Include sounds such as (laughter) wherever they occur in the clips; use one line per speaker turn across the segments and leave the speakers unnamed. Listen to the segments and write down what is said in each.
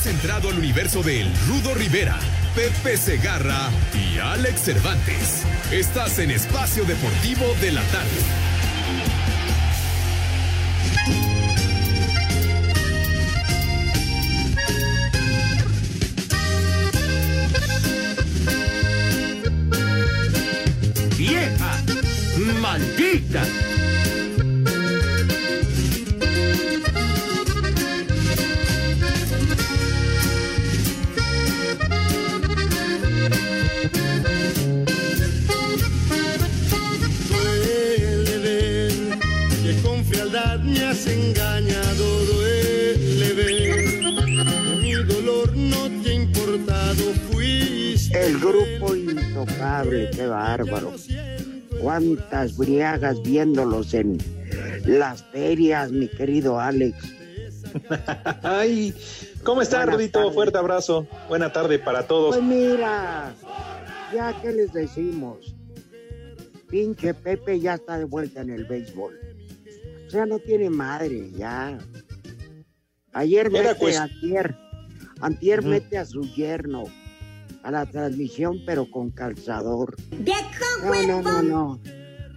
Has entrado al universo de El Rudo Rivera, Pepe Segarra y Alex Cervantes. Estás en Espacio Deportivo de la Tarde.
¡Vieja! ¡Maldita!
El grupo intocable, qué bárbaro. Cuántas briagas viéndolos en las ferias, mi querido Alex. (laughs)
Ay, ¿cómo está, Rudito? Fuerte abrazo. Buena tarde para todos.
Pues mira, ya que les decimos, pinche Pepe ya está de vuelta en el béisbol. O sea, no tiene madre, ya. Ayer
Era
mete,
pues-
antier, antier
Ujú.
mete a su yerno a la transmisión, pero con calzador. No, no, no, no.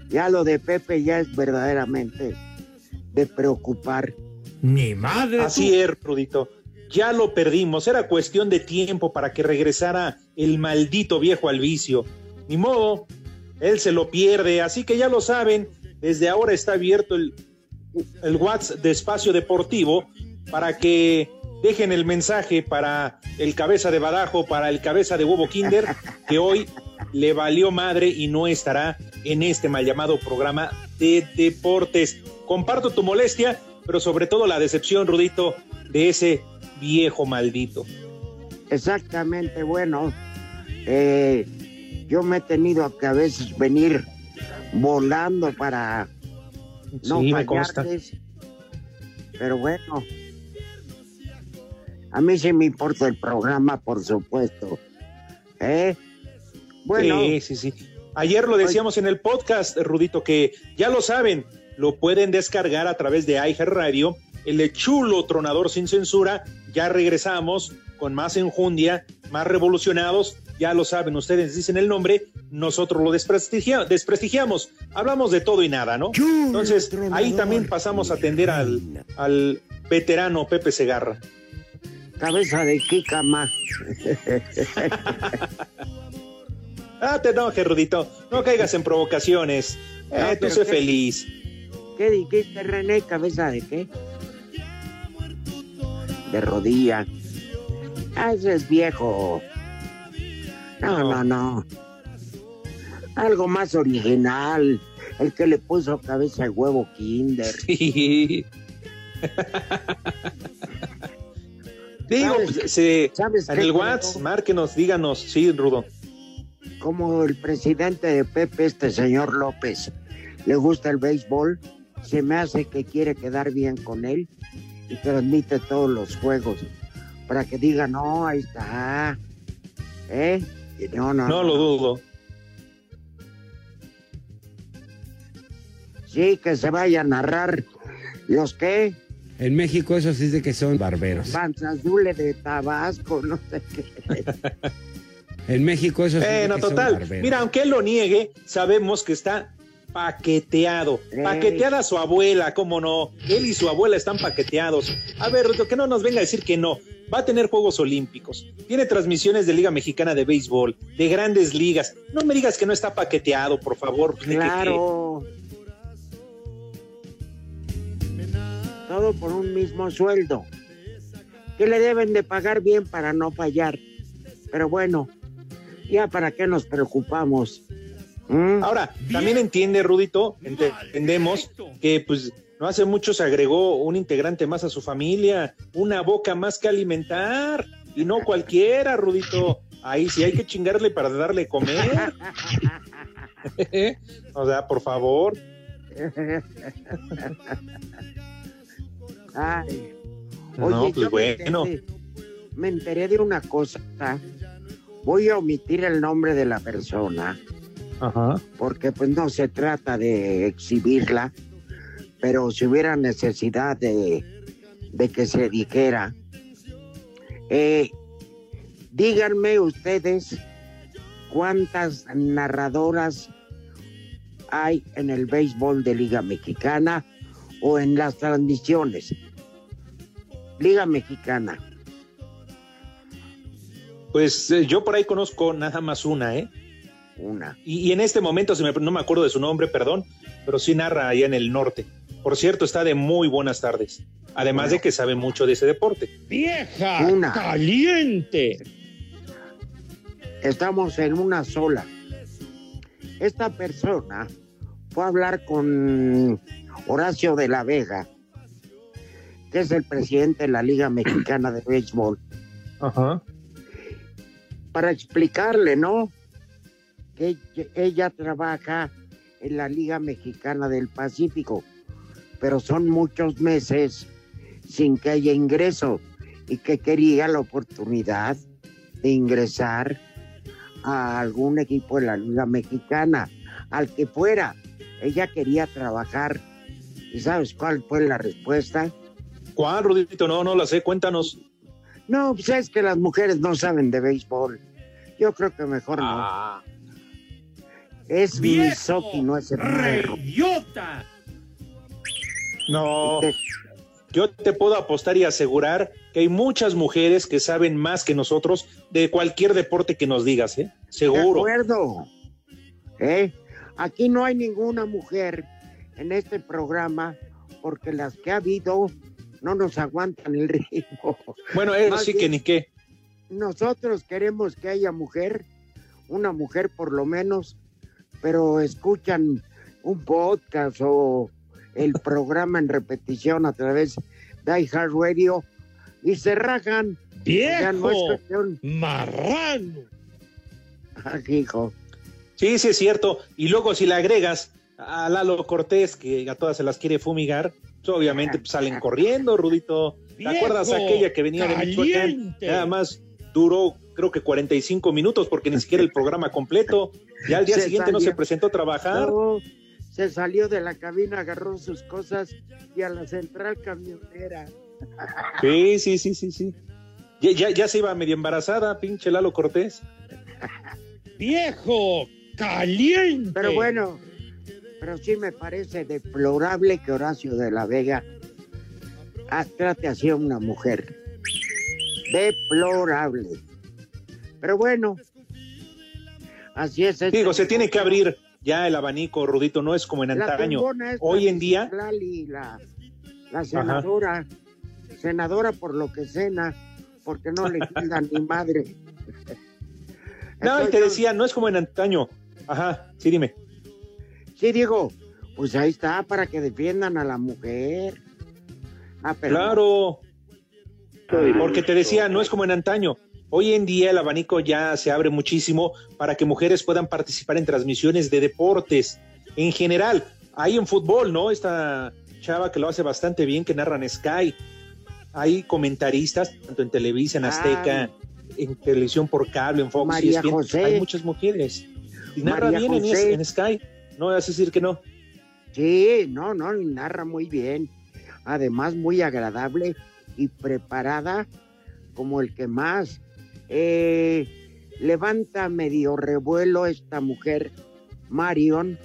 Ya lo de Pepe ya es verdaderamente de preocupar.
Ni madre.
Así es, Rudito. Ya lo perdimos. Era cuestión de tiempo para que regresara el maldito viejo al vicio. Ni modo, él se lo pierde. Así que ya lo saben, desde ahora está abierto el, el WhatsApp de Espacio Deportivo para que dejen el mensaje para el cabeza de badajo, para el cabeza de huevo Kinder, que hoy le valió madre y no estará en este mal llamado programa de deportes. Comparto tu molestia, pero sobre todo la decepción, Rudito, de ese viejo maldito.
Exactamente, bueno, eh, yo me he tenido que a veces venir volando para no
Sí, me consta.
pero bueno, a mí sí me importa el programa, por supuesto. ¿Eh? Bueno,
Sí, sí, sí. Ayer lo decíamos en el podcast, Rudito, que ya lo saben, lo pueden descargar a través de iHeartRadio, el chulo tronador sin censura. Ya regresamos con más enjundia, más revolucionados. Ya lo saben, ustedes dicen el nombre, nosotros lo desprestigia- desprestigiamos. Hablamos de todo y nada, ¿no? Entonces, ahí también pasamos a atender al, al veterano Pepe Segarra.
Cabeza de Kikama. (laughs)
Ah, te enojes, Rudito. No caigas en provocaciones. Eh,
No,
tú
pero
sé
qué-
feliz.
¿Qué dijiste, René? ¿Cabeza de qué? De rodilla. Ah, ese es viejo. No, no, no. Algo más original. El que le puso cabeza de huevo Kinder.
Sí. (laughs) Digo,
¿Sabes-
pues,
sabes
en el? WhatsApp, márquenos, díganos, sí, Rudo.
Como el presidente de Pepe, este señor López, le gusta el béisbol, se me hace que quiere quedar bien con él y transmite todos los juegos para que diga, no, ahí está. ¿Eh? Y no, no,
No lo dudo.
Sí, que se vaya a narrar los que
En México eso sí es de que son barberos.
Panzazule de Tabasco, no sé qué.
En México eso sí es de
Bueno,
que son
total.
barberos.
Mira, aunque él lo niegue, sabemos que está paqueteado.
Ey.
Paqueteada su abuela, cómo no. Él y su abuela están paqueteados. A ver, Rudo, que no nos venga a decir que no. Va a tener Juegos Olímpicos. Tiene transmisiones de Liga Mexicana de Béisbol, de grandes ligas. No me digas que no está paqueteado, por favor. Que-
Claro. Todo por un mismo sueldo. Que le deben de pagar bien para no fallar. Pero bueno, ya para qué nos preocupamos. ¿Mm?
Ahora, también entiende, Rudito, ente- entendemos que pues no hace mucho se agregó un integrante más a su familia, una boca más que alimentar. y no cualquiera, Rudito. Ahí sí hay que chingarle para darle comer. (laughs) (laughs) o sea, por favor. (laughs)
Ay.
No,
Oye,
pues bueno.
me, enteré, me enteré de una cosa. Voy a omitir el nombre de la persona
Ajá.
porque pues no se trata de exhibirla, pero si hubiera necesidad de, de que se dijera, eh, díganme ustedes cuántas narradoras hay en el béisbol de Liga Mexicana o en las transmisiones. Liga Mexicana.
Pues eh, yo por ahí conozco nada más una, ¿eh?
Una.
Y, y en este momento se me- no me acuerdo de su nombre, perdón, pero sí narra allá en el norte. Por cierto, está de muy buenas tardes. Además de que sabe mucho de ese deporte.
Vieja
Una.
caliente.
Estamos en una sola. Esta persona fue a hablar con Horacio de la Vega, que es el presidente de la Liga Mexicana de Béisbol,
Ajá.
para explicarle, ¿no? Que ella- trabaja en la Liga Mexicana del Pacífico, pero son muchos meses sin que haya ingreso y que quería la oportunidad de ingresar a algún equipo de la Liga Mexicana, al que fuera. Ella quería trabajar. ¿Y sabes cuál fue la respuesta?
¿Cuál, Rudito? No, no la sé, cuéntanos.
No, pues es que las mujeres no saben de béisbol. Yo creo que mejor no.
Ah,
Es misógino ese perro.
¡Reyota!
no.
Te-
Yo te puedo apostar y asegurar que hay muchas mujeres que saben más que nosotros de cualquier deporte que nos digas, ¿eh?
De
Seguro.
acuerdo. ¿Eh? Aquí no hay ninguna mujer en este programa porque las que ha habido no nos aguantan el ritmo.
Bueno, eso sí que ni qué.
Nosotros queremos que haya mujer, una mujer por lo menos, pero escuchan un podcast o el programa en repetición a través de iHeartRadio y se rajan.
¡Viejo! ¡Marrano!
Hijo.
Sí, sí es cierto. Y luego si le agregas a Lalo Cortés, que a todas se las quiere fumigar, obviamente pues, salen corriendo, Rudito. ¿Te
¡Viejo
acuerdas aquella que venía de Michoacán? Nada más duró, creo que 45 minutos, porque ni siquiera el programa completo. Ya al día
Se
siguiente no se presentó a trabajar.
No, se salió de la cabina, agarró sus cosas y a la central camionera.
Sí, sí, sí, sí, sí. Ya, ya, ya se iba medio embarazada, pinche Lalo Cortés. (laughs)
¡Viejo caliente!
Pero bueno, pero sí me parece deplorable que Horacio de la Vega trate así a una mujer. Deplorable. Pero bueno, así es. este-
Digo, se tiene que abrir ya el abanico, Rudito, no es como en
La
antaño. Hoy en día,
Citlali, la, la senadora, senadora por lo que cena, porque no le (laughs) queda ni madre.
no, y te decía, no es como en antaño. Ajá, sí, dime.
Sí, digo, pues ahí está, para que defiendan a la mujer. Ah, pero
Claro, porque te decía, no es como en antaño. Hoy en día el abanico ya se abre muchísimo para que mujeres puedan participar en transmisiones de deportes en general. Hay en fútbol, ¿no? Esta chava que lo hace bastante bien, que narran Sky. Hay comentaristas, tanto en Televisa, en
Ah.
Azteca, en televisión por cable, en Fox.
María
ESPN.
José.
Hay muchas mujeres. Y narra
María
bien en, en Sky. No vas a decir que no.
Sí, no, no, narra muy bien. Además, muy agradable y preparada como el que más. Eh, levanta medio revuelo esta mujer, Marion.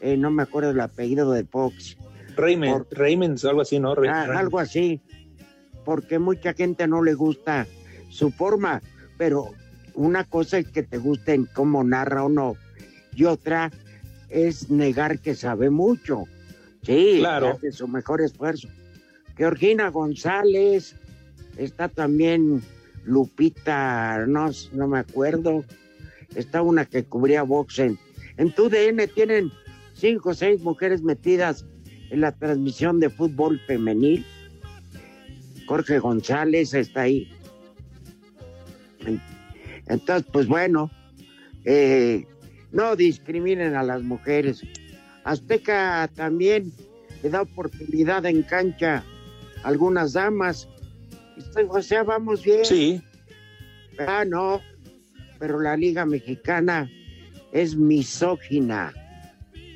eh, no me acuerdo el apellido de Fox.
Raymond, Raymond, algo así, ¿no? Ray-
Ah, algo así. Porque mucha gente no le gusta su forma, pero una cosa es que te gusten cómo narra o no, y otra es negar que sabe mucho. Sí,
Claro.
hace su mejor esfuerzo. Georgina González, está también Lupita, no, no me acuerdo, está una que cubría boxen. En tu DN tienen cinco o seis mujeres metidas en la transmisión de fútbol femenil. Jorge González está ahí. Entonces, pues bueno, eh, no discriminen a las mujeres. Azteca también le da oportunidad en cancha a algunas damas. O sea, vamos bien.
Sí.
Ah, no, pero la Liga Mexicana es misógina.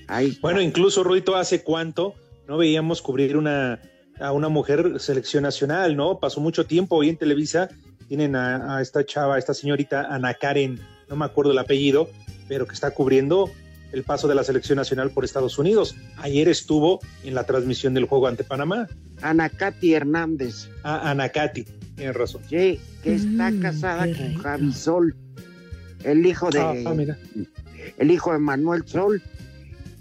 Ahí.
Bueno, incluso Ruito, ¿hace cuánto no veíamos cubrir una, a una mujer selección nacional, ¿no? Pasó mucho tiempo hoy en Televisa, tienen a, a esta chava, a esta señorita Ana Karen, no me acuerdo el apellido, pero que está cubriendo el paso de la selección nacional por Estados Unidos. Ayer estuvo en la transmisión del juego ante Panamá.
Ana Katy Hernández.
Ah, Ana Katy, tienes razón.
Sí, que está
Mm,
casada con. Javi Sol, el hijo de
Ah, ah, mira.
el hijo de Manuel Sol.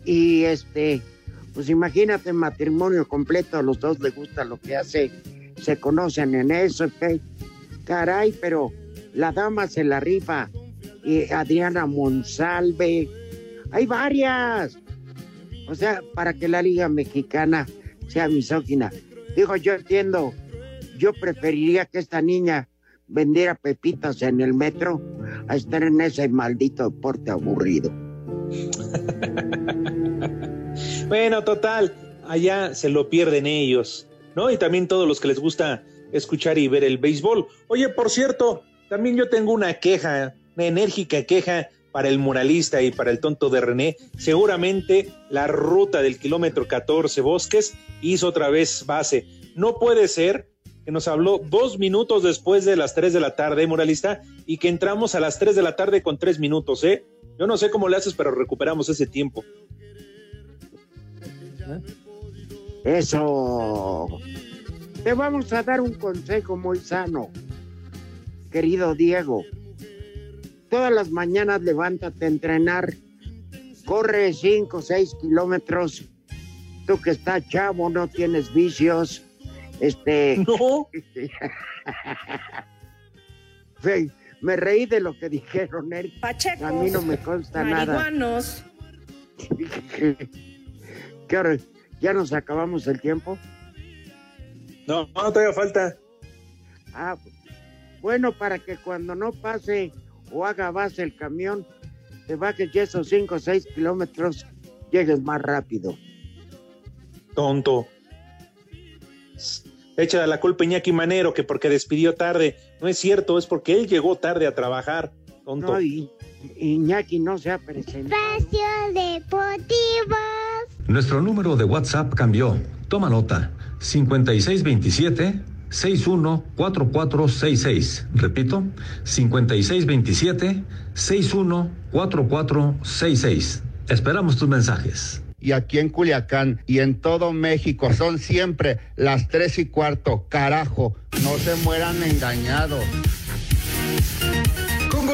Y este, pues imagínate matrimonio completo, a los dos les gusta lo que hace, se conocen en eso, ¿qué? caray, pero la dama se la rifa. Y Adriana Monsalve, hay varias. O sea, para que la Liga Mexicana sea misógina. Digo, yo entiendo, yo preferiría que esta niña vendiera pepitas en el metro a estar en ese maldito deporte aburrido. (laughs)
Bueno, total, allá se lo pierden ellos, ¿no? Y también todos los que les gusta escuchar y ver el béisbol. Oye, por cierto, también yo tengo una queja, enérgica queja para el muralista y para el tonto de René. Seguramente la ruta del kilómetro 14 Bosques hizo otra vez base. No puede ser que nos habló dos minutos después de las 3 de la tarde, muralista, y que entramos a las 3 de la tarde con tres minutos, ¿eh? Yo no sé cómo le haces, pero recuperamos ese tiempo.
Eso. Te vamos a dar un consejo muy sano, querido Diego. Todas las mañanas levántate a entrenar. Corre 5 o 6 kilómetros. Tú que estás chavo, no tienes vicios. Este.
No. (laughs)
Me reí de lo que dijeron él. A mí no me consta nada.
marihuanos. (laughs)
¿Qué hora? ¿Ya nos acabamos el tiempo?
No, no, todavía falta.
Ah, bueno, para que cuando no pase o haga base el camión, te bajes ya esos 5 o 6 kilómetros, llegues más rápido.
Tonto. Echa la culpa a Iñaki Manero que porque despidió tarde. No es cierto, es porque él llegó tarde a trabajar. Tonto.
No, y, Iñaki no se ha presentado.
Espacio Deportivo.
Nuestro número de WhatsApp cambió. Toma nota. 5627 614466. Repito, 5627 614466. Esperamos tus mensajes.
y aquí en Culiacán y en todo México son siempre las tres y cuarto. Carajo, no se mueran engañados.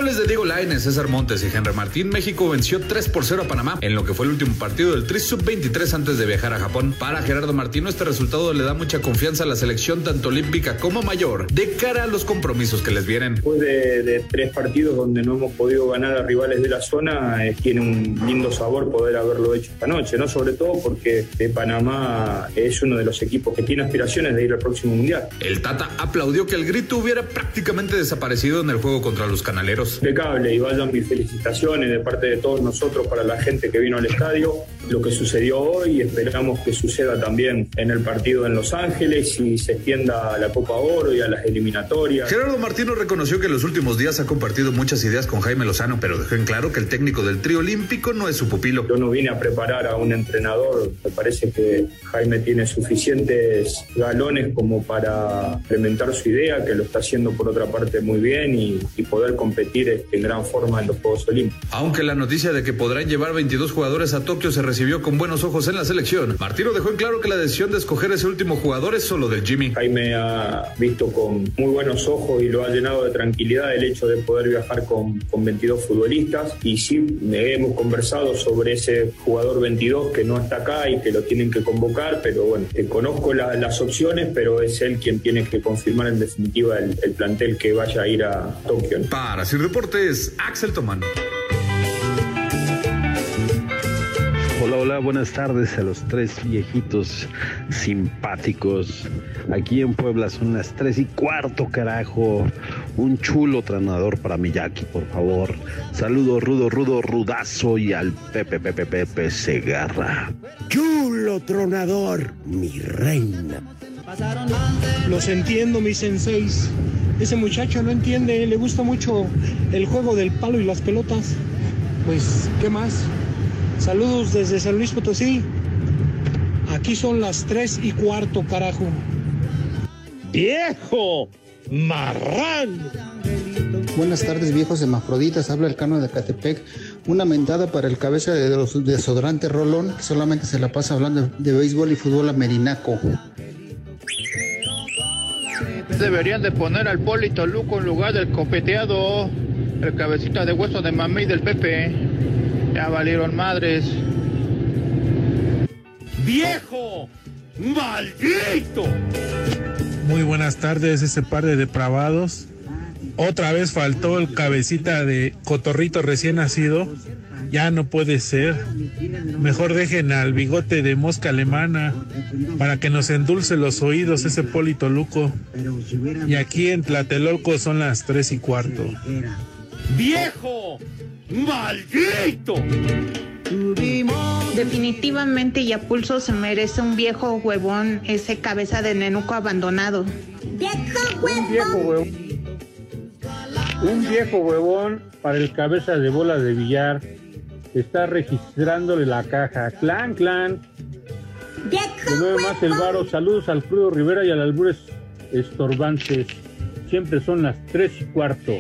Goles de Diego Lainez, César Montes y Henry Martín, México venció 3 por 0 a Panamá en lo que fue el último partido del Tri Sub-23 antes de viajar a Japón. Para Gerardo Martino, este resultado le da mucha confianza a la selección tanto olímpica como mayor de cara a los compromisos que les vienen.
Después de, de tres partidos donde no hemos podido ganar a rivales de la zona, eh, tiene un lindo sabor poder haberlo hecho esta noche, ¿no? Sobre todo porque eh, Panamá es uno de los equipos que tiene aspiraciones de ir al próximo mundial.
El Tata aplaudió que el grito hubiera prácticamente desaparecido en el juego contra los canaleros.
Impecable y vayan mis felicitaciones de parte de todos nosotros para la gente que vino al estadio. Lo que sucedió hoy, esperamos que suceda también en el partido en Los Ángeles y se extienda a la Copa Oro y a las eliminatorias.
Gerardo Martino reconoció que en los últimos días ha compartido muchas ideas con Jaime Lozano, pero dejó en claro que el técnico del trío olímpico no es su pupilo.
Yo no vine a preparar a un entrenador, me parece que Jaime tiene suficientes galones como para implementar su idea, que lo está haciendo por otra parte muy bien y, y poder competir este, en gran forma en los Juegos Olímpicos.
Aunque la noticia de que podrán llevar 22 jugadores a Tokio se recibió con buenos ojos en la selección, Martino dejó en claro que la decisión de escoger ese último jugador es solo del Jimmy.
Jaime ha visto con muy buenos ojos y lo ha llenado de tranquilidad el hecho de poder viajar con, con 22 futbolistas y sí hemos conversado sobre ese jugador 22 que no está acá y que lo tienen que convocar, pero bueno, eh, conozco la- las opciones, pero es él quien tiene que confirmar en definitiva el, el plantel que vaya a ir a Tokio.
Para Sir Deportes, Axel Tomán.
Hola, hola, buenas tardes a los tres viejitos simpáticos. Aquí en Puebla son las tres y cuarto, carajo. un chulo tronador para Miyaki, por favor. Saludos, rudo, rudo, rudazo y al Pepe, Pepe, Pepe Segarra.
Chulo tronador, mi reina.
Los entiendo, mis senseis. Ese muchacho no entiende, le gusta mucho el juego del palo y las pelotas. Pues, ¿qué más? Saludos desde San Luis Potosí. Aquí son las tres y cuarto, carajo.
¡Viejo! ¡Marrano!
Buenas tardes, viejos hemafroditas. Habla el cano de Catepec. Una mentada para el cabeza de los desodorantes Rolón, que solamente se la pasa hablando de béisbol y fútbol amerinaco.
Deberían de poner al Polito Luco en lugar del copeteado, el cabecita de hueso de mamey del Pepe. Ya valieron madres.
¡Viejo! ¡Maldito!
Muy buenas tardes, ese par de depravados. Otra vez faltó el cabecita de cotorrito recién nacido. Ya no puede ser. Mejor dejen al bigote de mosca alemana para que nos endulce los oídos ese Polito Luco. Y aquí en Tlatelolco son las tres y cuarto.
¡Viejo! ¡Maldito!
Definitivamente Yapulso se merece un viejo huevón, ese cabeza de nenuco abandonado.
¡Viejo huevón! Un viejo huevón. Para el cabeza de bola de billar. Está registrándole la caja. Clan, clan. De nuevo más el varo. Saludos al Crudo Rivera y al Albures Estorbantes. Siempre son las tres y cuarto.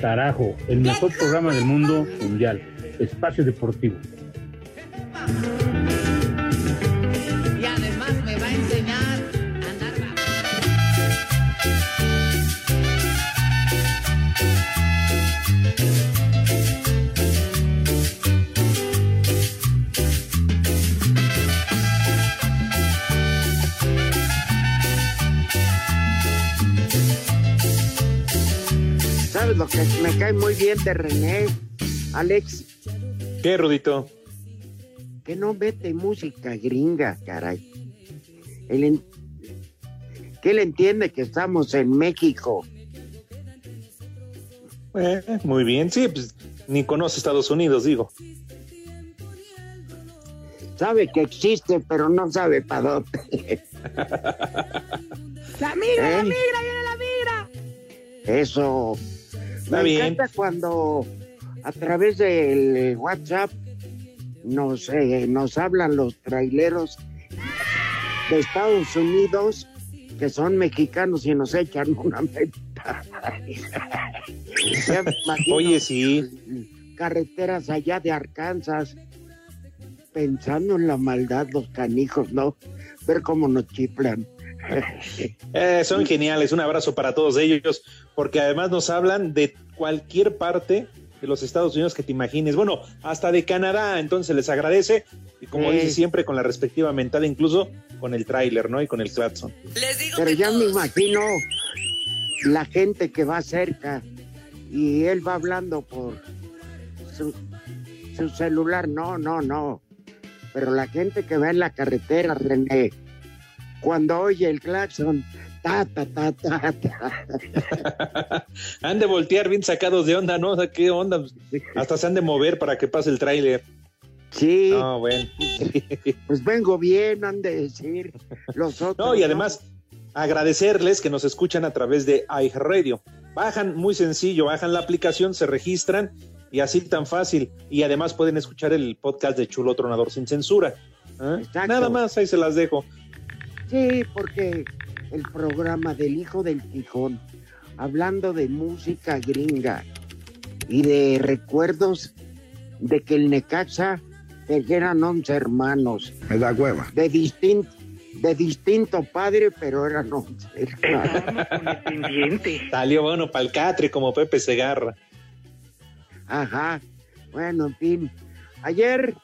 Carajo, el mejor programa del mundo mundial. Espacio Deportivo.
Que me cae muy bien de René, Alex?
¿Qué, Rudito?
Que no mete música gringa, caray. Él en- Que él entiende que estamos en México.
Eh, muy bien, sí, pues ni conoce Estados Unidos, digo.
Sabe que existe, pero no sabe para dónde.
¡La migra, la migra, viene la migra!
Eso.
Está
Me
bien.
encanta cuando a través del WhatsApp nos, eh, nos hablan los traileros de Estados Unidos que son mexicanos y nos echan (laughs) una meta.
Oye, sí.
Carreteras allá de Arkansas, pensando en la maldad, los canijos, ¿no? Ver cómo nos chiflan.
Eh, son geniales, un abrazo para todos ellos, porque además nos hablan de cualquier parte de los Estados Unidos que te imagines, bueno, hasta de Canadá, entonces les agradece, y como
Sí.
dice siempre, con la respectiva mentada, incluso con el tráiler, ¿no? Y con el claxon.
Pero ya me imagino la gente que va cerca y él va hablando por su, su celular. No, no, no. Pero la gente que va en la carretera, René, cuando oye el claxon, ta, ta, ta, ta, ta. (laughs)
Han de voltear bien sacados de onda, ¿no? O sea, ¿qué onda? Hasta se han de mover para que pase el tráiler.
Sí.
No, bueno. (laughs)
Pues vengo bien, han de decir los otros.
No, y además agradecerles que nos escuchan a través de iHeartRadio. Bajan, muy sencillo, bajan la aplicación, se registran y así tan fácil. Y además pueden escuchar el podcast de Chulo Tronador sin censura. ¿Ah? Nada más, ahí se las dejo.
Sí, porque el programa del Hijo del Tijón, hablando de música gringa y de recuerdos de que el Necaxa eran 11 hermanos.
Me da hueva.
De distinto, de distinto padre, pero eran 11 hermanos. (laughs)
Salió bueno para el catre como Pepe Segarra.
Ajá. Bueno, en fin. Ayer,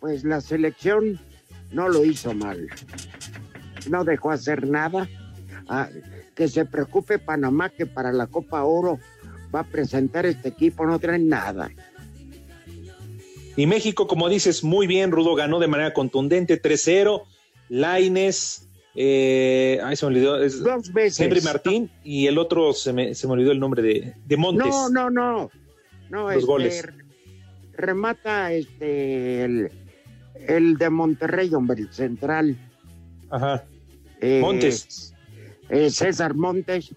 pues la selección no lo hizo mal. No dejó hacer nada. Ah, que se preocupe Panamá que para la Copa Oro va a presentar este equipo, no traen nada.
Y México, como dices, muy bien, Rudo ganó de manera contundente 3-0. Laines Eh, ay, se me olvidó. Es
Dos veces.
Henry Martín y el otro se me, se me olvidó el nombre de, de Montes.
No, no, no. No,
Los
este,
goles.
remata este el, el de Monterrey, hombre, el central.
Ajá.
Eh,
Montes.
eh, César Montes.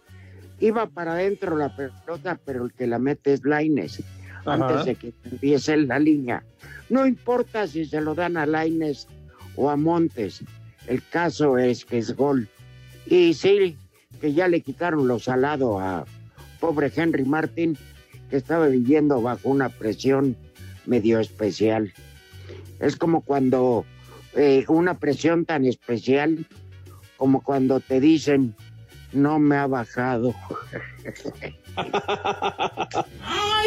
Iba para adentro la pelota, pero el que la mete es Laines. Antes de que empiece la línea. No importa si se lo dan a Laines o a Montes. El caso es que es gol. Y sí, que ya le quitaron lo salado a pobre Henry Martin, que estaba viviendo bajo una presión medio especial. Es como cuando eh, una presión tan especial como cuando te dicen no me ha bajado. (laughs)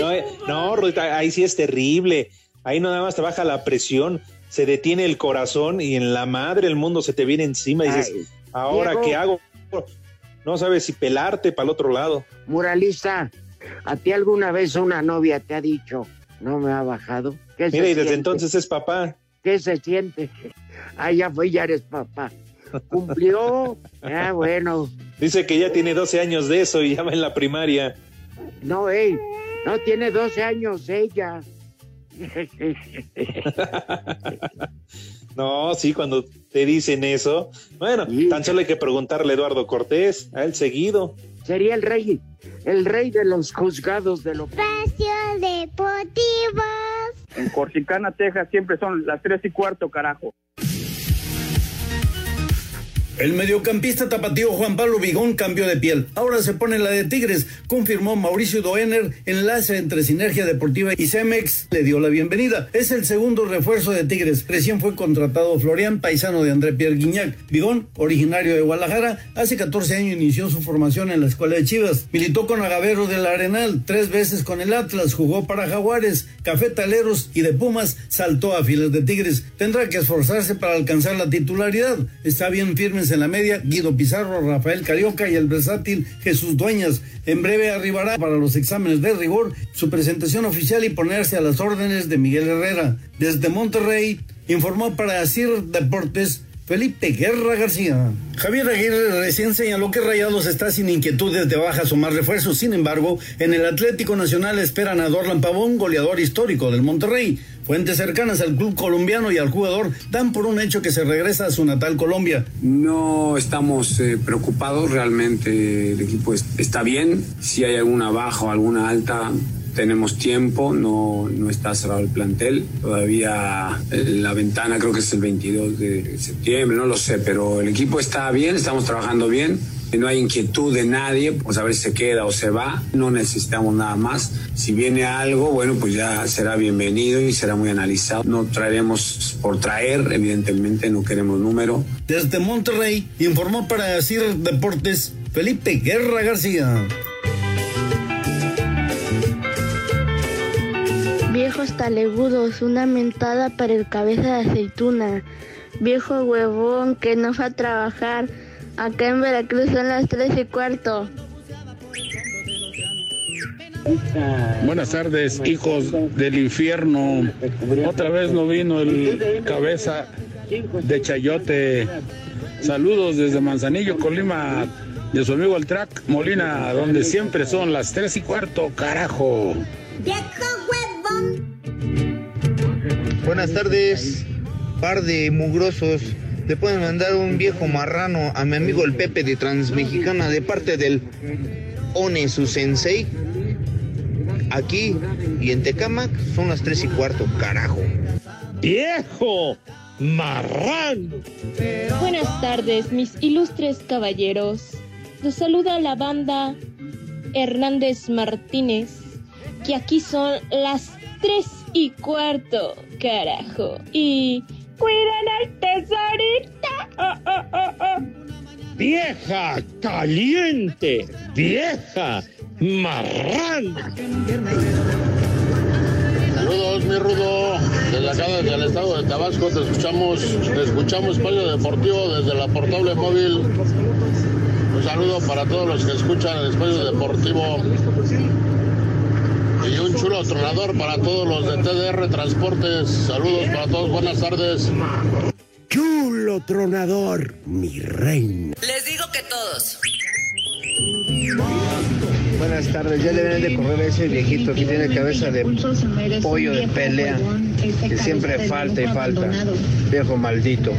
No, eh, no, Rudita, ahí sí es terrible. Ahí no nada más te baja la presión, se detiene el corazón y en la madre el mundo se te viene encima y dices,
Ay,
¿ahora
Diego.
qué hago? No sabes si pelarte para el otro lado.
Muralista, ¿a ti alguna vez una novia te ha dicho no me ha bajado? ¿Qué se
Mira, y desde
siente?
entonces es papá.
¿Qué se siente? (laughs) Ah, ya fue, ya eres papá. ¿Cumplió? Ah, bueno.
Dice que ya tiene 12 años de eso y ya va en la primaria.
No, ey, no tiene 12 años ella. (laughs)
No, sí, cuando te dicen eso. Bueno, tan solo hay que preguntarle a Eduardo Cortés, a él seguido.
Sería el rey, el rey de los juzgados de lo
Espacio Deportivo.
En Corsicana, Texas, siempre son las tres y cuarto, carajo.
El mediocampista tapatío Juan Pablo Vigón cambió de piel. Ahora se pone la de Tigres, confirmó Mauricio Doener, enlace entre Sinergia Deportiva y Cemex. Le dio la bienvenida. Es el segundo refuerzo de Tigres. Recién fue contratado Florian, paisano de André Pierre Guignac. Vigón, originario de Guadalajara, hace 14 años inició su formación en la escuela de Chivas. Militó con Agavero del Arenal, tres veces con el Atlas, jugó para Jaguares, Cafetaleros y de Pumas, saltó a filas de Tigres. Tendrá que esforzarse para alcanzar la titularidad. Está bien en la media Guido Pizarro, Rafael Carioca y el versátil Jesús Dueñas. En breve arribará para los exámenes de rigor su presentación oficial y ponerse a las órdenes de Miguel Herrera. Desde Monterrey informó para CIR Deportes Felipe Guerra García. Javier Aguirre recién señaló que Rayados está sin inquietudes de bajas o más refuerzos. Sin embargo, en el Atlético Nacional esperan a Dorlan Pavón, goleador histórico del Monterrey. Fuentes cercanas al club colombiano y al jugador dan por un hecho que se regresa a su natal Colombia.
No estamos eh, preocupados, realmente el equipo es- está bien. Si hay alguna baja o alguna alta, tenemos tiempo, no, no está cerrado el plantel. Todavía eh, la ventana creo que es el 22 de septiembre, no lo sé, pero el equipo está bien, estamos trabajando bien. No hay inquietud de nadie, pues a ver si se queda o se va. No necesitamos nada más. Si viene algo, bueno, pues ya será bienvenido y será muy analizado. No traeremos por traer, evidentemente no queremos número.
Desde Monterrey informó para CIR Deportes Felipe Guerra García.
Viejos talegudos, una mentada para el cabeza de aceituna. Viejo huevón que no fue a trabajar. Acá en Veracruz son las tres y cuarto.
Buenas tardes, hijos del infierno. Otra vez no vino el cabeza de Chayote. Saludos desde Manzanillo, Colima, de su amigo el Track Molina, donde siempre son las tres y cuarto, carajo.
Buenas tardes, par de mugrosos. Le pueden mandar un viejo marrano a mi amigo el Pepe de Transmexicana de parte del One su sensei. Aquí y en Tecamac son las tres y cuarto, carajo.
¡Viejo! ¡Marrano!
Buenas tardes, mis ilustres caballeros. Los saluda la banda Hernández Martínez, que aquí son las tres y cuarto, carajo. Y cuidan al tesorito. Ah, ah, ah, ah.
¡Vieja caliente! ¡Vieja marrana!
Saludos, mi Rudo. Desde acá, desde el estado de Tabasco, te escuchamos, te escuchamos Espacio Deportivo desde la portable móvil. Un saludo para todos los que escuchan el Espacio Deportivo. Y un chulo tronador para todos los de TDR Transportes. Saludos para todos, buenas tardes.
chulo tronador, mi reina.
Les digo que todos.
Buenas tardes, ya deben de correr a ese viejito que tiene cabeza de pollo de pelea, que siempre falta y falta. Viejo maldito.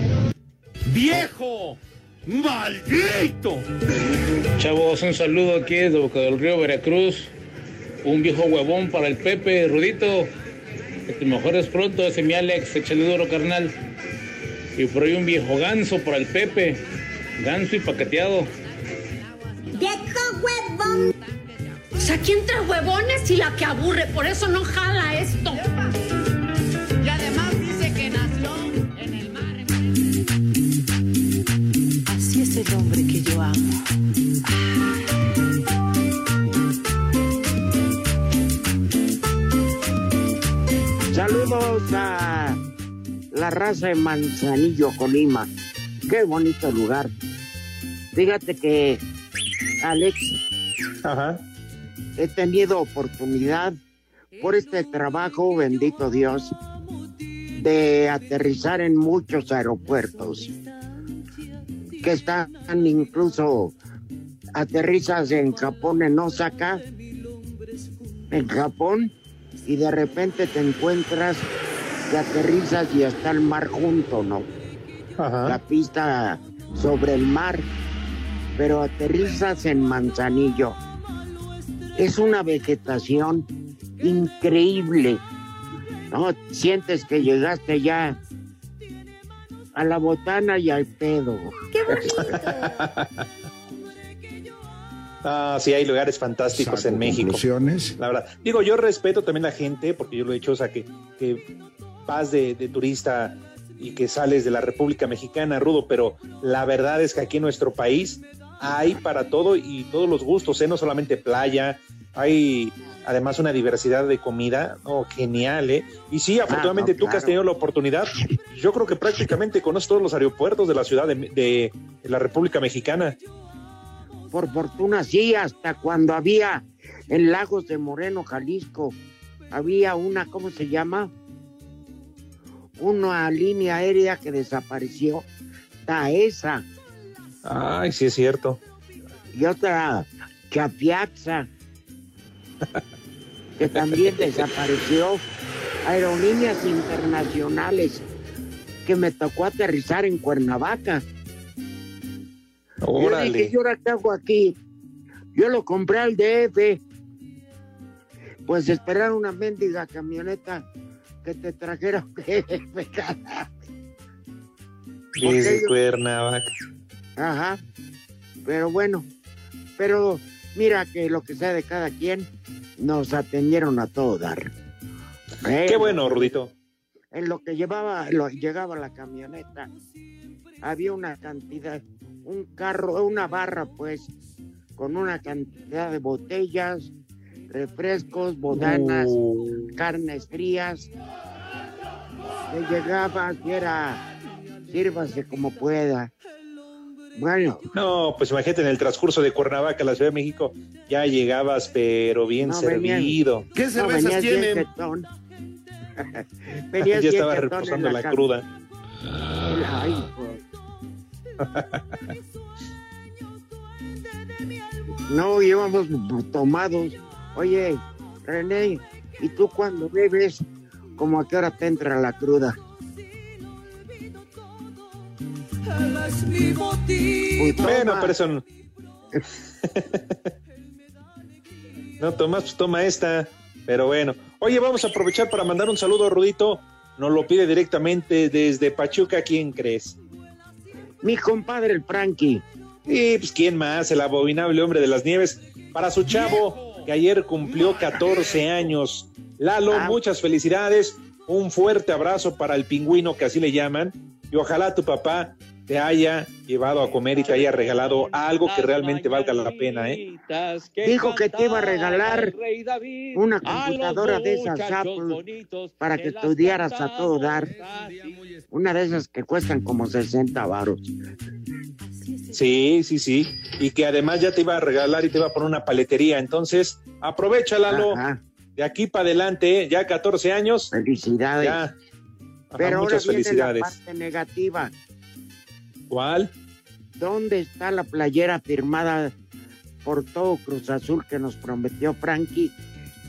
¡Viejo! ¡Maldito!
Chavos, un saludo aquí desde Boca del Río, Veracruz. Un viejo huevón para el Pepe, Rudito. Que te mejores pronto, ese mi Alex, échale duro, carnal. Y por ahí un viejo ganso para el Pepe. Ganso y paqueteado.
¡Viejo huevón! O sea, aquí entre huevones y la que aburre, por eso no jala esto.
La raza de Manzanillo, Colima. Qué bonito lugar. Fíjate que, Alex, he tenido oportunidad por este trabajo, bendito Dios, de aterrizar en muchos aeropuertos que están incluso aterrizas en Japón, en Osaka, en Japón, y de repente te encuentras que aterrizas y está el mar junto, ¿no? La pista sobre el mar, pero aterrizas en Manzanillo. Es una vegetación increíble, ¿no? Sientes que llegaste ya a la botana y al pedo.
¡Qué bonito! (laughs)
Ah, sí, hay lugares fantásticos en México. La verdad. Digo, yo respeto también la gente, porque yo lo he hecho, o sea, que, que vas de, de turista y que sales de la República Mexicana, Rudo, pero la verdad es que aquí en nuestro país hay para todo y todos los gustos, ¿eh? no solamente playa, hay además una diversidad de comida, oh, genial, ¿eh? Y sí, afortunadamente
no,
tú que has tenido la oportunidad, yo creo que prácticamente conoces todos los aeropuertos de la ciudad de, de- de la República Mexicana.
Por fortuna sí, hasta cuando había en Lagos de Moreno, Jalisco, había una, ¿cómo se llama? Una línea aérea que desapareció, esa
Ay, sí es cierto.
y otra Chapiaxa, que también (laughs) desapareció. Aerolíneas internacionales, que me tocó aterrizar en Cuernavaca. Yo
Órale.
dije, ¿y ahora qué hago aquí? Yo lo compré al DF. Pues esperar una mendiga camioneta que te trajera
Desde
yo-
Cuernavaca.
Ajá. Pero bueno, pero mira que lo que sea de cada quien, nos atendieron a todo dar.
Qué bueno, Rudito.
En lo que llevaba, lo, llegaba la camioneta, había una cantidad, un carro, una barra, pues, con una cantidad de botellas, refrescos, bodanas,
Uh.
carnes frías. Que llegabas y era, sírvase como pueda. Bueno,
No, pues imagínate en el transcurso de Cuernavaca a la Ciudad de México, ya llegabas, pero bien
No, venían-
servido.
¿Qué cervezas bien tienen? (laughs) (laughs)
ya estaba reposando la,
la
cruda.
Ay, pues. (laughs) No, íbamos tomados. Oye, René, ¿y tú cuando bebes, como a qué hora te entra la cruda? Pues
Bueno, pero eso no. (laughs) no tomas, pues toma esta. Pero bueno. Oye, vamos a aprovechar para mandar un saludo a Rudito. Nos lo pide directamente desde Pachuca. ¿Quién crees?
Mi compadre el Frankie.
Y pues quién más, el abominable hombre de las nieves. Para su chavo, que ayer cumplió 14 años. Lalo,
Ah.
muchas felicidades. Un fuerte abrazo para el pingüino, que así le llaman. Y ojalá tu papá te haya llevado a comer y te haya regalado algo que realmente valga la pena, ¿eh?
Dijo que te iba a regalar una computadora de esas Apple para que estudiaras a todo dar. Una de esas que cuestan como 60 varos.
Sí, sí, sí. Y que además ya te iba a regalar y te iba a poner una paletería. Entonces, aprovecha, Lalo. De aquí para adelante, ¿eh? ya 14 años.
Felicidades.
Ya.
Pero ahora
muchas
viene
felicidades.
la parte negativa.
¿Cuál?
¿Dónde está la playera firmada por todo Cruz Azul que nos prometió Frankie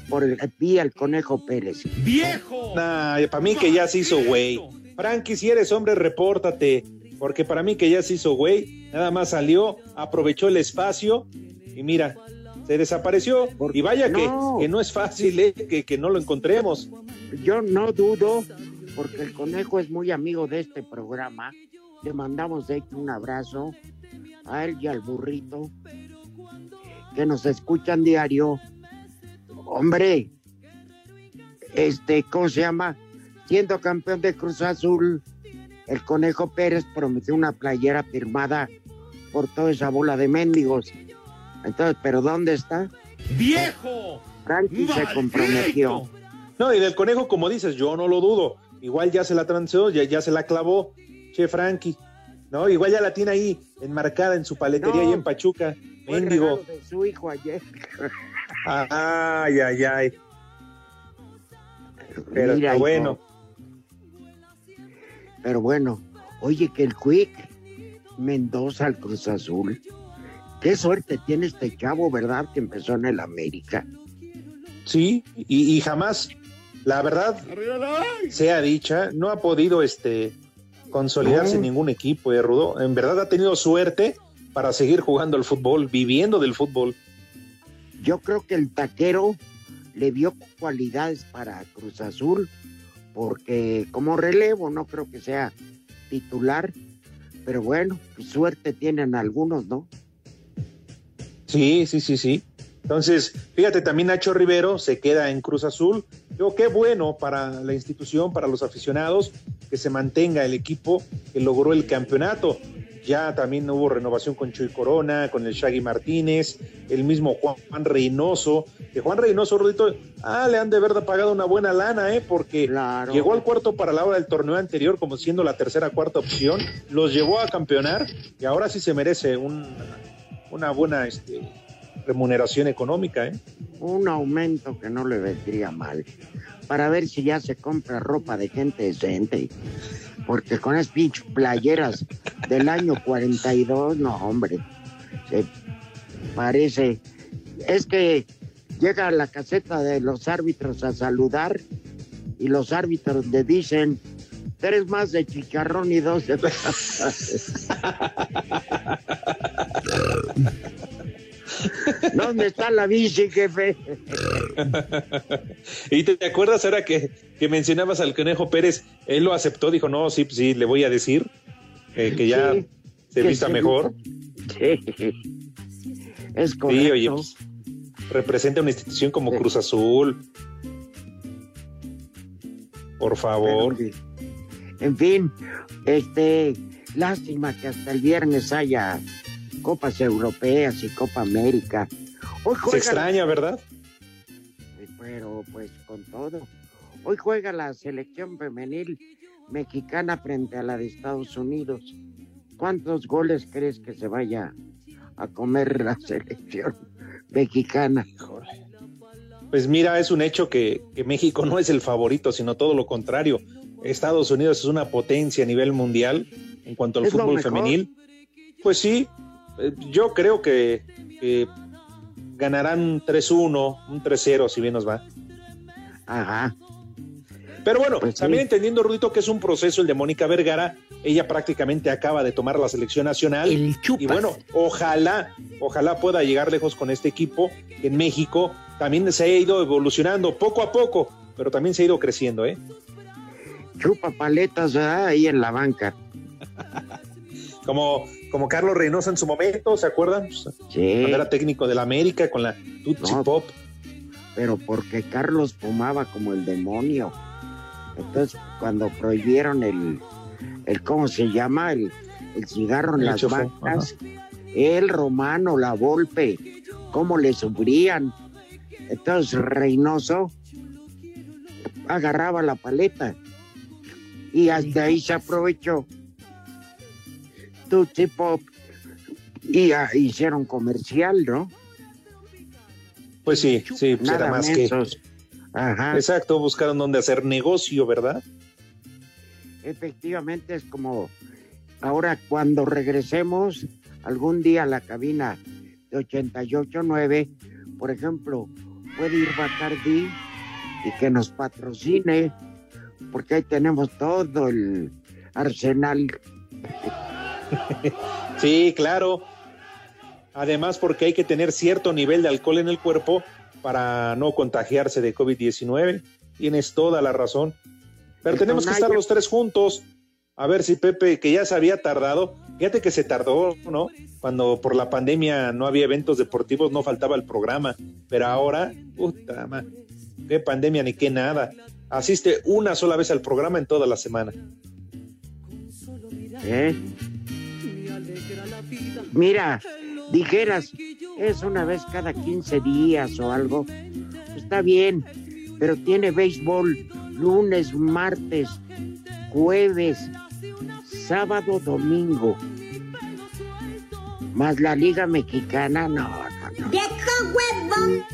por el vía el Conejo Pérez?
¡Viejo!
para mí que ya se hizo güey. Frankie, si eres hombre, repórtate. Porque para mí que ya se hizo güey. Nada más salió, aprovechó el espacio y mira, se desapareció. Y vaya que,
No.
que no es fácil, ¿eh? que, que no lo encontremos.
Yo no dudo, porque el Conejo es muy amigo de este programa. Le mandamos de hecho un abrazo a él y al burrito que nos escuchan diario. Hombre, este, ¿cómo se llama? Siendo campeón de Cruz Azul, el Conejo Pérez prometió una playera firmada por toda esa bola de mendigos. Entonces, ¿pero dónde está?
¡Viejo!
Frankie se comprometió.
No, y del conejo, como dices, yo no lo dudo. Igual ya se la transeó, ya, ya se la clavó. Che, Frankie. No, igual ya la tiene ahí enmarcada en su paletería
No.
ahí en Pachuca. Mendigo.
de su hijo ayer.
Ay, ay, ay. Pero
Mira,
está
hijo.
bueno.
Pero bueno, oye que el Quick Mendoza al Cruz Azul. Qué suerte tiene este chavo, ¿verdad? Que empezó en el América.
Sí, y, y jamás, la verdad, sea dicha, no ha podido este consolidarse
No.
en ningún equipo, eh, Rudo. En verdad ha tenido suerte para seguir jugando al fútbol, viviendo del fútbol.
Yo creo que el taquero le vio cualidades para Cruz Azul, porque como relevo no creo que sea titular, pero bueno, pues suerte tienen algunos, ¿no?
Sí, sí, sí, sí. Entonces, fíjate, también Nacho Rivero se queda en Cruz Azul. Yo, qué bueno para la institución, para los aficionados, que se mantenga el equipo que logró el campeonato. Ya también hubo renovación con Chuy Corona, con el Shaggy Martínez, el mismo Juan Reynoso. Que Juan Reynoso, Rudito, ah, le han de haber pagado una buena lana, ¿eh? Porque llegó al cuarto para la hora del torneo anterior, como siendo la tercera cuarta opción, los llevó a campeonar y ahora sí se merece un, una buena este, remuneración económica, ¿eh?
Un aumento que no le vendría mal, para ver si ya se compra ropa de gente decente, porque con esas pinches playeras del año 42, no, hombre, se parece, es que llega a la caseta de los árbitros a saludar y los árbitros le dicen tres más de chicharrón y dos de (laughs) ¿Dónde está la bici, jefe?
y te, te acuerdas ahora que, que mencionabas al Conejo Pérez, él lo aceptó, dijo, no, sí, sí, le voy a decir eh, que ya
Sí,
se
que
vista
se-
mejor.
Sí. Es correcto.
Sí, oye, pues, representa una institución como Cruz Azul. Por favor.
En fin, este, lástima que hasta el viernes haya copas europeas y Copa América. Hoy
Se
juega
extraña, ¿verdad?
pero pues con todo. Hoy juega la selección femenil mexicana frente a la de Estados Unidos. ¿Cuántos goles crees que se vaya a comer la (laughs) selección mexicana?
Pues mira, es un hecho que, que México no es el favorito, sino todo lo contrario. Estados Unidos es una potencia a nivel mundial en cuanto al fútbol femenil. Pues sí, yo creo que, que ganarán un 3-1, un 3-0, si bien nos va.
Ajá.
Pero bueno,
Pues sí.
también entendiendo, Rudito, que es un proceso el de Mónica Vergara, ella prácticamente acaba de tomar la selección nacional. y bueno, ojalá, ojalá pueda llegar lejos con este equipo en México también se ha ido evolucionando poco a poco, pero también se ha ido creciendo, ¿eh?
Chupa paletas ¿verdad? ahí en la banca.
Como, como Carlos Reynoso en su momento, ¿se acuerdan?
Sí.
Cuando era técnico de la América con la Tutsi
No,
Pop.
Pero porque Carlos fumaba como el demonio. Entonces, cuando prohibieron el, el ¿cómo se llama? El, el cigarro en
El
las
chofó,
bancas, el Romano, la Volpe, cómo le sufrían. Entonces, Reynoso agarraba la paleta y hasta ahí se aprovechó. Tutsi Pop y ah, hicieron comercial, ¿no?
Pues sí, sí, pues
Nada
era más que.
Ajá.
Exacto, buscaron dónde hacer negocio, ¿verdad?
efectivamente es como ahora cuando regresemos algún día a la cabina de 88.9, por ejemplo, puede ir Bacardi y que nos patrocine, porque ahí tenemos todo el arsenal.
Sí, claro. Además, porque hay que tener cierto nivel de alcohol en el cuerpo para no contagiarse de COVID-19. Tienes toda la razón. Pero tenemos que estar los tres juntos. A ver si Pepe, que ya se había tardado, fíjate que se tardó, ¿no? Cuando por la pandemia no había eventos deportivos, no faltaba el programa. Pero ahora, puta madre, qué pandemia ni qué nada. Asiste una sola vez al programa en toda la semana.
¿Eh? Mira, dijeras, es una vez cada 15 días o algo. Está bien, pero tiene béisbol lunes, martes, jueves, sábado, domingo. Más la Liga Mexicana, no, no, no.
¡Viejo huevón!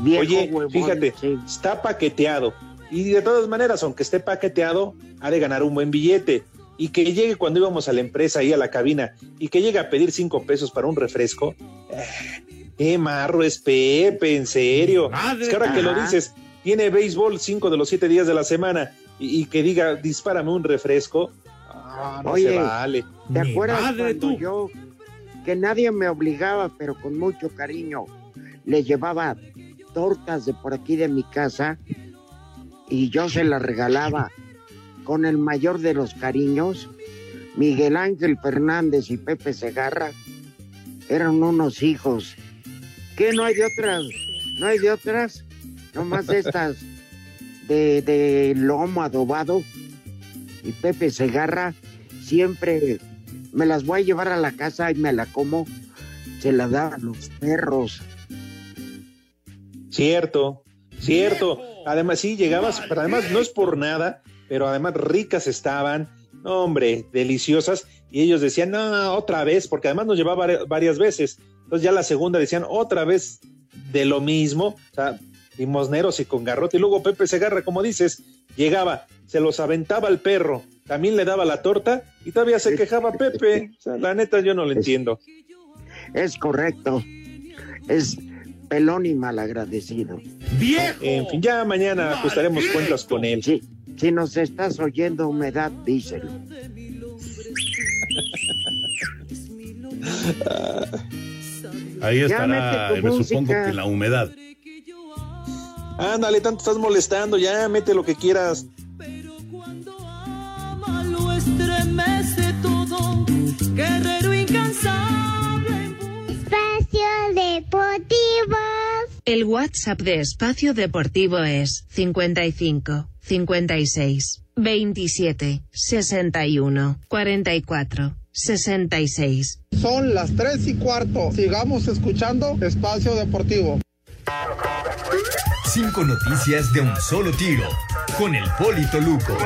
Viejo
Oye,
huevón,
fíjate,
sí.
está paqueteado. Y de todas maneras, aunque esté paqueteado, ha de ganar un buen billete. Y que llegue cuando íbamos a la empresa ahí a la cabina y que llegue a pedir cinco pesos para un refresco. eh, qué marro es Pepe, en serio.
Madre.
Es que ahora que lo dices, tiene béisbol cinco de los siete días de la semana y, y que diga, dispárame un refresco. Ah, no
Oye,
se vale.
¿Te acuerdas
madre,
cuando
tú.
yo, que nadie me obligaba, pero con mucho cariño, le llevaba tortas de por aquí de mi casa y yo se las regalaba con el mayor de los cariños? Miguel Ángel Fernández y Pepe Segarra eran unos hijos. ¿Qué no hay de otras? ¿No hay de otras? Nomás (laughs) estas de, de lomo adobado y Pepe Segarra siempre me las voy a llevar a la casa y me la como. Se la da a los perros.
Cierto, cierto. Además, sí, llegabas, pero además no es por nada, pero además ricas estaban, no, hombre, deliciosas. Y ellos decían, no, otra vez, porque además nos llevaba vari- varias veces. Entonces ya la segunda decían, otra vez de lo mismo, o sea, limosneros y con garrote. Y luego Pepe Segarra, como dices, llegaba, se los aventaba al perro, también le daba la torta y todavía se quejaba Pepe. O sea, la neta yo no lo entiendo.
Es correcto. Es pelón y malagradecido.
¡Viejo!
En fin, ya mañana ajustaremos cuentas con él.
Sí, si nos estás oyendo humedad, díselo. (laughs)
Ahí estará,
tu
me supongo que la humedad.
Ándale, tanto estás molestando, ya mete lo que quieras.
Lo estremece todo, guerrero incansable.
Espacio Deportivo.
El WhatsApp de Espacio Deportivo es 55 56 27 61 44 66.
Son las tres y cuarto. Sigamos escuchando Espacio Deportivo.
Cinco noticias de un solo tiro. Con el Polito Luco.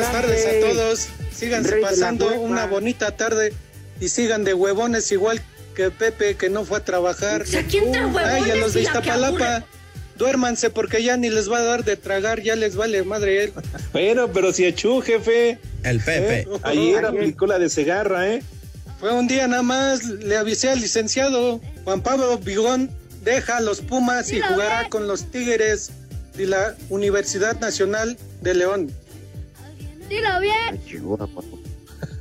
Buenas tardes a todos. Síganse pasando una bonita tarde y sigan de huevones igual que Pepe que no fue a trabajar.
¿A quién trae huevones
Ay, a los de Iztapalapa. Duérmanse porque ya ni les va a dar de tragar, ya les vale madre él. (laughs)
Bueno, pero si echó, jefe.
El Pepe.
¿Eh? Ayer aplicó la de Segarra, ¿eh?
Fue un día nada más, le avisé al licenciado Juan Pablo Vigón, deja a los Pumas y jugará con los Tigres de la Universidad Nacional de León.
Dilo bien.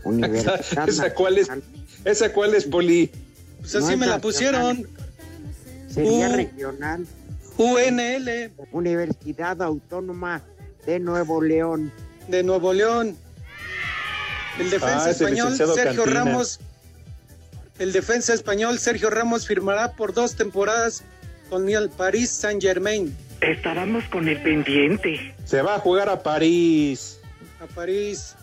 (laughs)
¿Esa cuál es? ¿Esa cuál es, Poli?
Pues así
No
me la pusieron.
Sería regional.
UNL
Universidad Autónoma de Nuevo León.
de Nuevo León. El defensa
Ah, ese
español Sergio
Cantina.
Ramos. El defensa español Sergio Ramos firmará por dos temporadas con el Paris Saint Germain.
Estábamos con el pendiente.
Se va a jugar a París.
A París.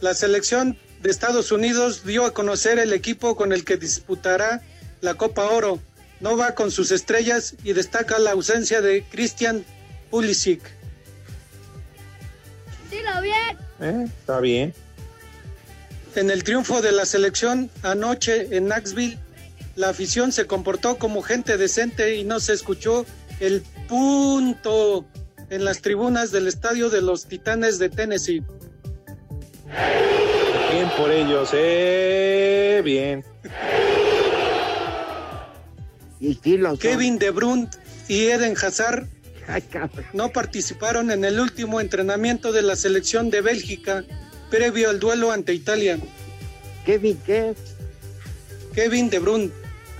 La selección de Estados Unidos dio a conocer el equipo con el que disputará la Copa Oro. No va con sus estrellas y destaca la ausencia de Christian Pulisic.
Dilo bien.
Eh, está bien.
En el triunfo de la selección anoche en Knoxville, la afición se comportó como gente decente y no se escuchó el punto en las tribunas del estadio de los Titanes de Tennessee.
Bien por ellos, eh, bien.
Y.
Kevin De Bruyne y Eden Hazard no participaron en el último entrenamiento de la selección de Bélgica previo al duelo ante Italia.
¿Kevin qué?
Kevin De Bruyne.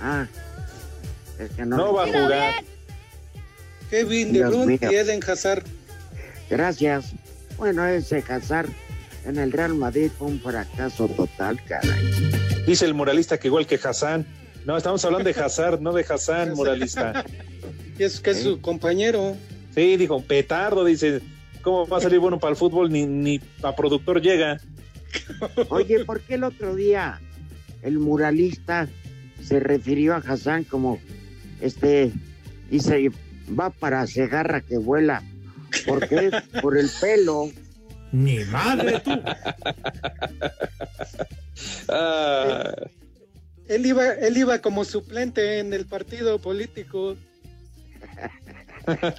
Ah, es que no.
No va a jugar.
Kevin De Bruyne y Eden Hazard.
Gracias. Bueno, ese Hazard en el Real Madrid fue un fracaso total, caray.
Dice el muralista que igual que Hassan. No, estamos hablando de Hazard, no de Hassan, (laughs) muralista.
Y es que es su compañero.
Sí, dijo, petardo, dice. ¿Cómo va a salir bueno para el fútbol? Ni, ni a productor llega.
Oye, ¿por qué el otro día el muralista se refirió a Hassan como este dice va para cegarra que vuela? Porque es por el pelo.
Ni madre tú.
Ah,
Él iba, él iba como suplente en el partido político. (laughs)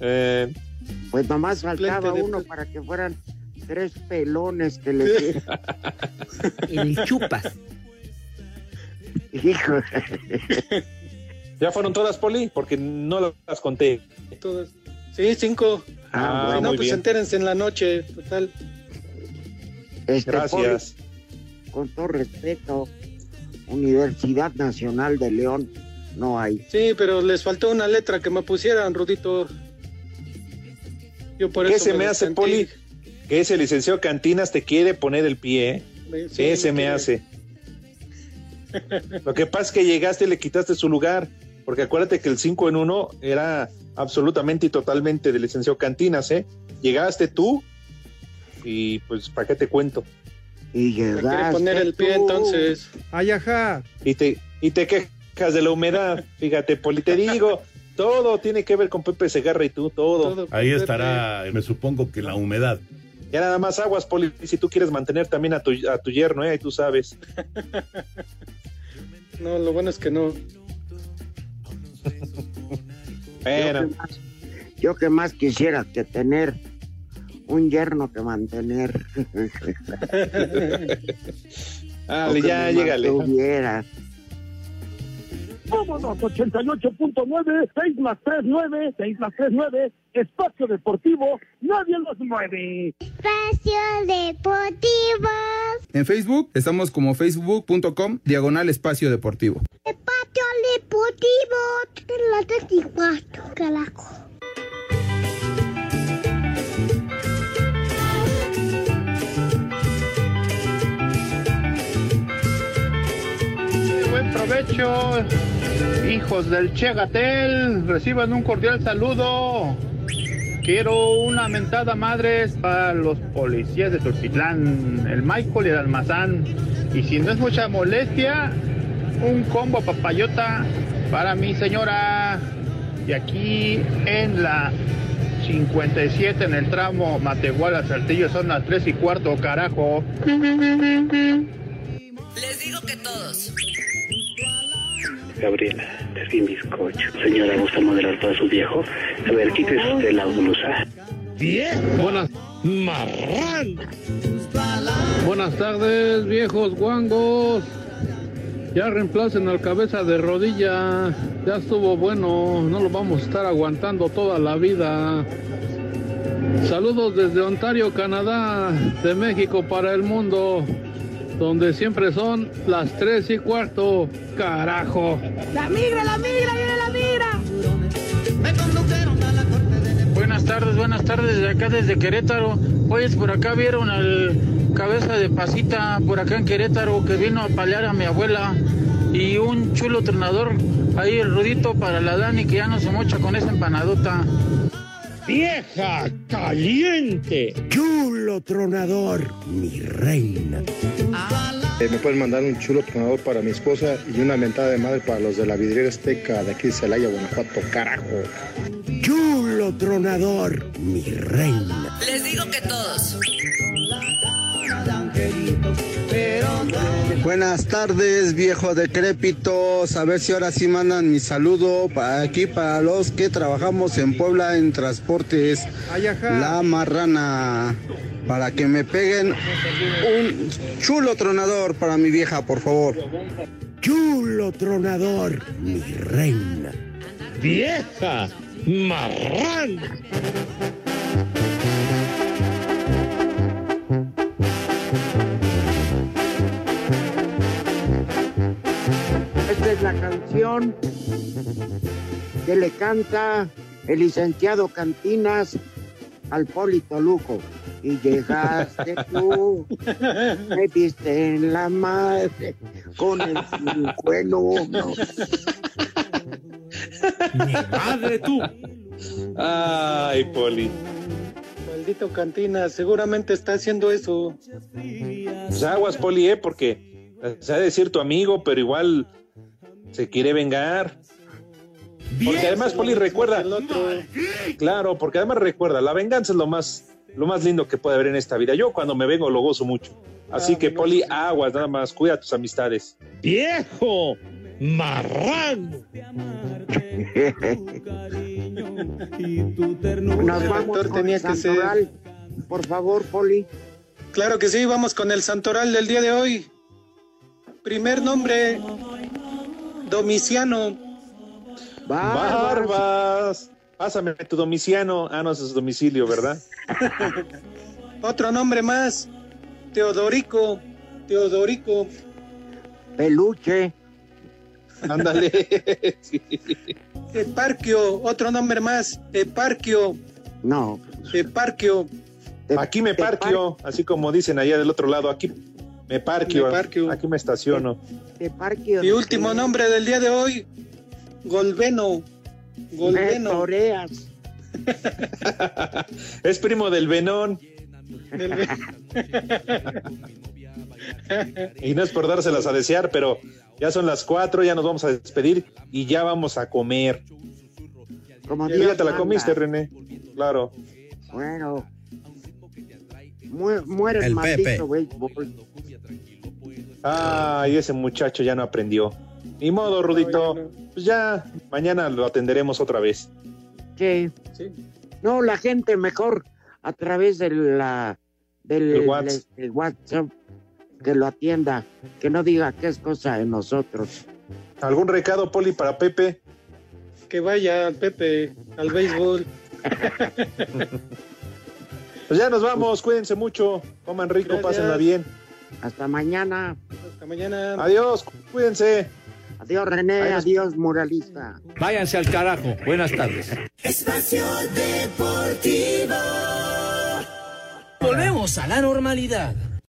eh,
Pues nomás faltaba
Suplente de-
uno para que fueran tres pelones que le
El (laughs) chupas. (laughs)
Hijo.
¿Ya fueron todas, Poli? Porque no las conté.
Todas. Sí, cinco.
Ah,
Si no, pues
bien.
entérense en la noche, total.
Este,
Gracias.
Poli, con todo respeto, Universidad Nacional de León no hay.
Sí, pero les faltó una letra que me pusieran, Rudito. Yo por
¿Qué
eso
se me hace. Poli? Que ese licenciado Cantinas te quiere poner el pie, ¿eh?
Sí,
¿Qué se me
quiere.
hace? (laughs) Lo que pasa es que llegaste y le quitaste su lugar, porque acuérdate que el 5 en 1 era absolutamente y totalmente del licenciado Cantinas, ¿eh? Llegaste tú y pues, ¿para qué te cuento?
Y llegaste
poner el pie
tú.
entonces.
Ay, ajá.
Y te, y te quejas de la humedad, fíjate, Poli, te digo, todo tiene que ver con Pepe Segarra y tú, todo.
Todo
Ahí
Pepe.
estará, me supongo que la humedad.
Ya nada más aguas, Poli, si tú quieres mantener también a tu, a tu yerno, ¿eh? Ahí tú sabes. (laughs)
No, lo bueno es que no.
Bueno,
Yo que más, yo que más quisiera que tener un yerno que mantener. (laughs)
dale, ya, llégale.
mantuviera.
Vámonos, 88.9, 6 más 3, 9, 6 más 3, 9, espacio deportivo, nadie los mueve.
Espacio Deportivo.
En Facebook estamos como facebook.com diagonal espacio deportivo.
Espacio Deportivo. La 34, carajo.
Buen provecho, hijos del Che Gatel, reciban un cordial saludo. Quiero una mentada madres para los policías de Tultitlán, el Michael y el Almazán. Y si no es mucha molestia, un combo papayota para mi señora. Y aquí en la 57, en el tramo Matehuala Saltillo, son las 3 y cuarto, carajo.
Les digo que todos.
Gabriela, te di bizcocho. Señora, ¿gusta moderar para su viejo? A ver, quítese usted la blusa.
Bien. Buenas. Marrán. Buenas tardes, viejos guangos. Ya reemplacen al cabeza de rodilla. Ya estuvo bueno. No lo vamos a estar aguantando toda la vida. Saludos desde Ontario, Canadá, de México para el mundo, donde siempre son las tres y cuarto. Carajo.
La migra, la migra, viene la migra. Me condujeron a la corte de
Buenas tardes, buenas tardes, de acá desde Querétaro. Pues por acá vieron al cabeza de pasita por acá en Querétaro que vino a palear a mi abuela y un chulo tronador ahí el rudito para la Dani que ya no se mocha con esa empanadota.
Vieja caliente. Chulo tronador, mi reina.
Eh, me pueden mandar un chulo tronador para mi esposa y una mentada de madre para los de la vidriera azteca de aquí de Celaya, Guanajuato, carajo.
Chulo
Chulo tronador, mi reina.
Les digo que todos.
Buenas tardes, viejo decrépitos. A ver si ahora sí mandan mi saludo para aquí para los que trabajamos en Puebla en transportes. La marrana. Para que me peguen un chulo tronador para mi vieja, por favor.
Chulo tronador, mi reina. Vieja marrana.
La canción que le canta el licenciado Cantinas al Polito Luco. Y llegaste tú, me viste en la madre con el cinco en uno.
Mi madre tú.
Ay, Poli.
Maldito Cantina, seguramente está haciendo eso.
Pues aguas, Poli, ¿eh? Porque se ha de decir tu amigo, pero igual se quiere vengar. Porque además, Poli, recuerda. Claro, porque además recuerda, la venganza es lo más, lo más lindo que puede haber en esta vida. Yo cuando me vengo lo gozo mucho. Así que, Poli, aguas, nada más, cuida tus amistades.
Viejo marrano.
Nos vamos con
tenía
el
que ser.
Santoral. Por favor, Poli.
Claro que sí, vamos con el santoral del día de hoy. Primer nombre, Domiciano.
Barbas. Pásame tu domiciano. Ah, no, ese es domicilio, ¿verdad? (laughs)
Otro nombre más, Teodorico. Teodorico.
Peluche.
Ándale. (laughs) Sí.
Eparquio, otro nombre más, Eparquio.
No.
Eparquio.
Aquí me parquio, así como dicen allá del otro lado. Aquí me.
Me parquio.
Aquí me estaciono.
Eparquio.
Y último nombre del día de hoy, Golbeno.
Me
Golbeno.
toreas. (laughs)
Es primo del Venón.
Del- (laughs)
Y no es por dárselas a desear, pero ya son las cuatro, ya nos vamos a despedir y ya vamos a comer.
Como
ya te la comiste, René. Claro.
Bueno. Mu- muere el,
El
maldito
Pepe.
béisbol.
Ay, ese muchacho ya no aprendió. Ni modo, Rudito.
No, ya
Pues ya, mañana lo atenderemos otra vez.
Sí.
Sí.
No, la gente mejor a través de la del
El Whats.
del WhatsApp que lo atienda, que no diga que es cosa de nosotros.
¿Algún recado, Poli, para Pepe?
Que vaya al Pepe, al béisbol. (laughs)
Pues ya nos vamos, cuídense mucho, coman rico,
Gracias.
pásenla bien.
Hasta mañana.
Hasta mañana.
Adiós, cuídense.
Adiós René,
nos-
adiós muralista.
Váyanse al carajo. Buenas tardes.
Espacio Deportivo. Volvemos a la normalidad.